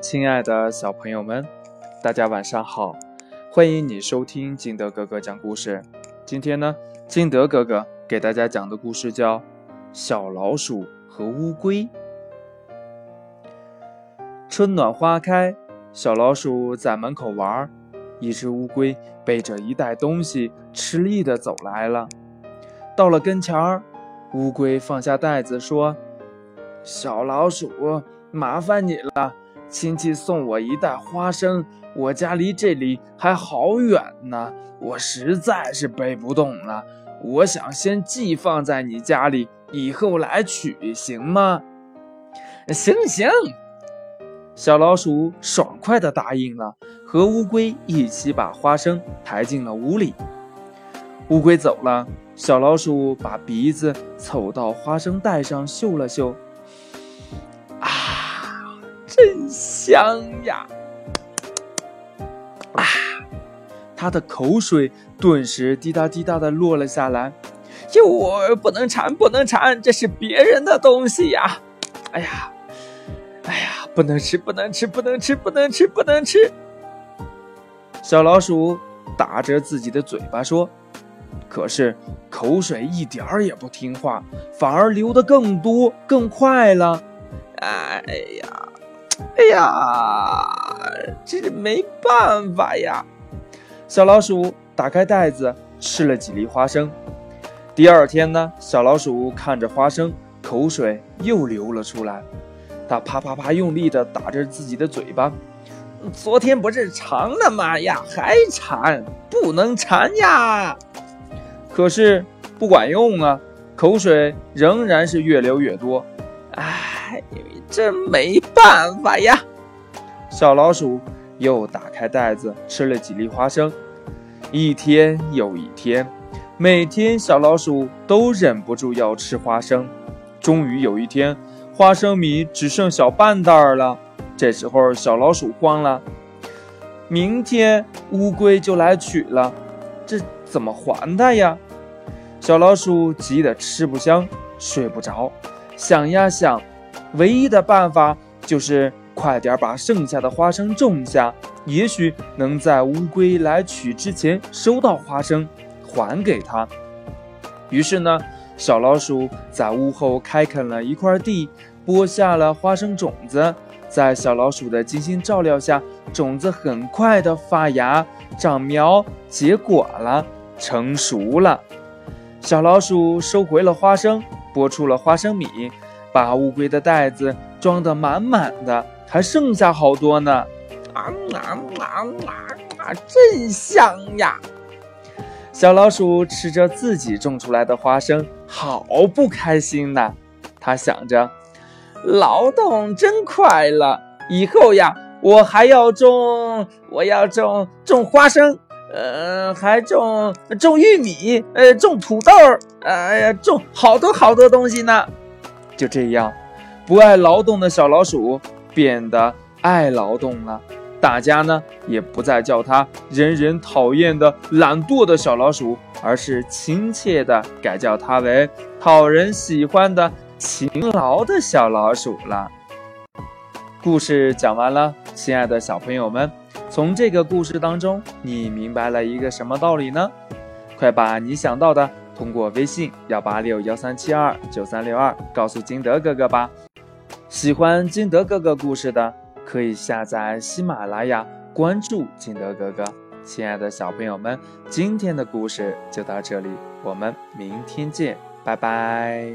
亲爱的小朋友们，大家晚上好！欢迎你收听金德哥哥讲故事。今天呢，金德哥哥给大家讲的故事叫《小老鼠和乌龟》。春暖花开，小老鼠在门口玩，一只乌龟背着一袋东西，吃力的走来了。到了跟前儿，乌龟放下袋子说：“小老鼠，麻烦你了。”亲戚送我一袋花生，我家离这里还好远呢，我实在是背不动了。我想先寄放在你家里，以后来取，行吗？行行，小老鼠爽快地答应了，和乌龟一起把花生抬进了屋里。乌龟走了，小老鼠把鼻子凑到花生袋上嗅了嗅。真香呀！啊，他的口水顿时滴答滴答的落了下来。哟，不能馋，不能馋，这是别人的东西呀！哎呀，哎呀，不能吃，不能吃，不能吃，不能吃，不能吃！小老鼠打着自己的嘴巴说：“可是口水一点儿也不听话，反而流得更多、更快了。”哎呀！哎呀，这没办法呀！小老鼠打开袋子，吃了几粒花生。第二天呢，小老鼠看着花生，口水又流了出来。它啪啪啪用力地打着自己的嘴巴。昨天不是馋了吗？呀，还馋，不能馋呀！可是不管用啊，口水仍然是越流越多。哎。真没办法呀！小老鼠又打开袋子吃了几粒花生，一天又一天，每天小老鼠都忍不住要吃花生。终于有一天，花生米只剩小半袋了。这时候小老鼠慌了，明天乌龟就来取了，这怎么还它呀？小老鼠急得吃不香，睡不着，想呀想。唯一的办法就是快点把剩下的花生种下，也许能在乌龟来取之前收到花生，还给他。于是呢，小老鼠在屋后开垦了一块地，播下了花生种子。在小老鼠的精心照料下，种子很快的发芽、长苗、结果了，成熟了。小老鼠收回了花生，播出了花生米。把乌龟的袋子装得满满的，还剩下好多呢！啊啊啊啊啊！真香呀！小老鼠吃着自己种出来的花生，好不开心呐。它想着，劳动真快乐，以后呀，我还要种，我要种种花生，呃，还种种玉米，呃，种土豆，哎呀，种好多好多东西呢。就这样，不爱劳动的小老鼠变得爱劳动了。大家呢也不再叫它人人讨厌的懒惰的小老鼠，而是亲切的改叫它为讨人喜欢的勤劳的小老鼠了。故事讲完了，亲爱的小朋友们，从这个故事当中，你明白了一个什么道理呢？快把你想到的。通过微信幺八六幺三七二九三六二告诉金德哥哥吧。喜欢金德哥哥故事的，可以下载喜马拉雅，关注金德哥哥。亲爱的小朋友们，今天的故事就到这里，我们明天见，拜拜。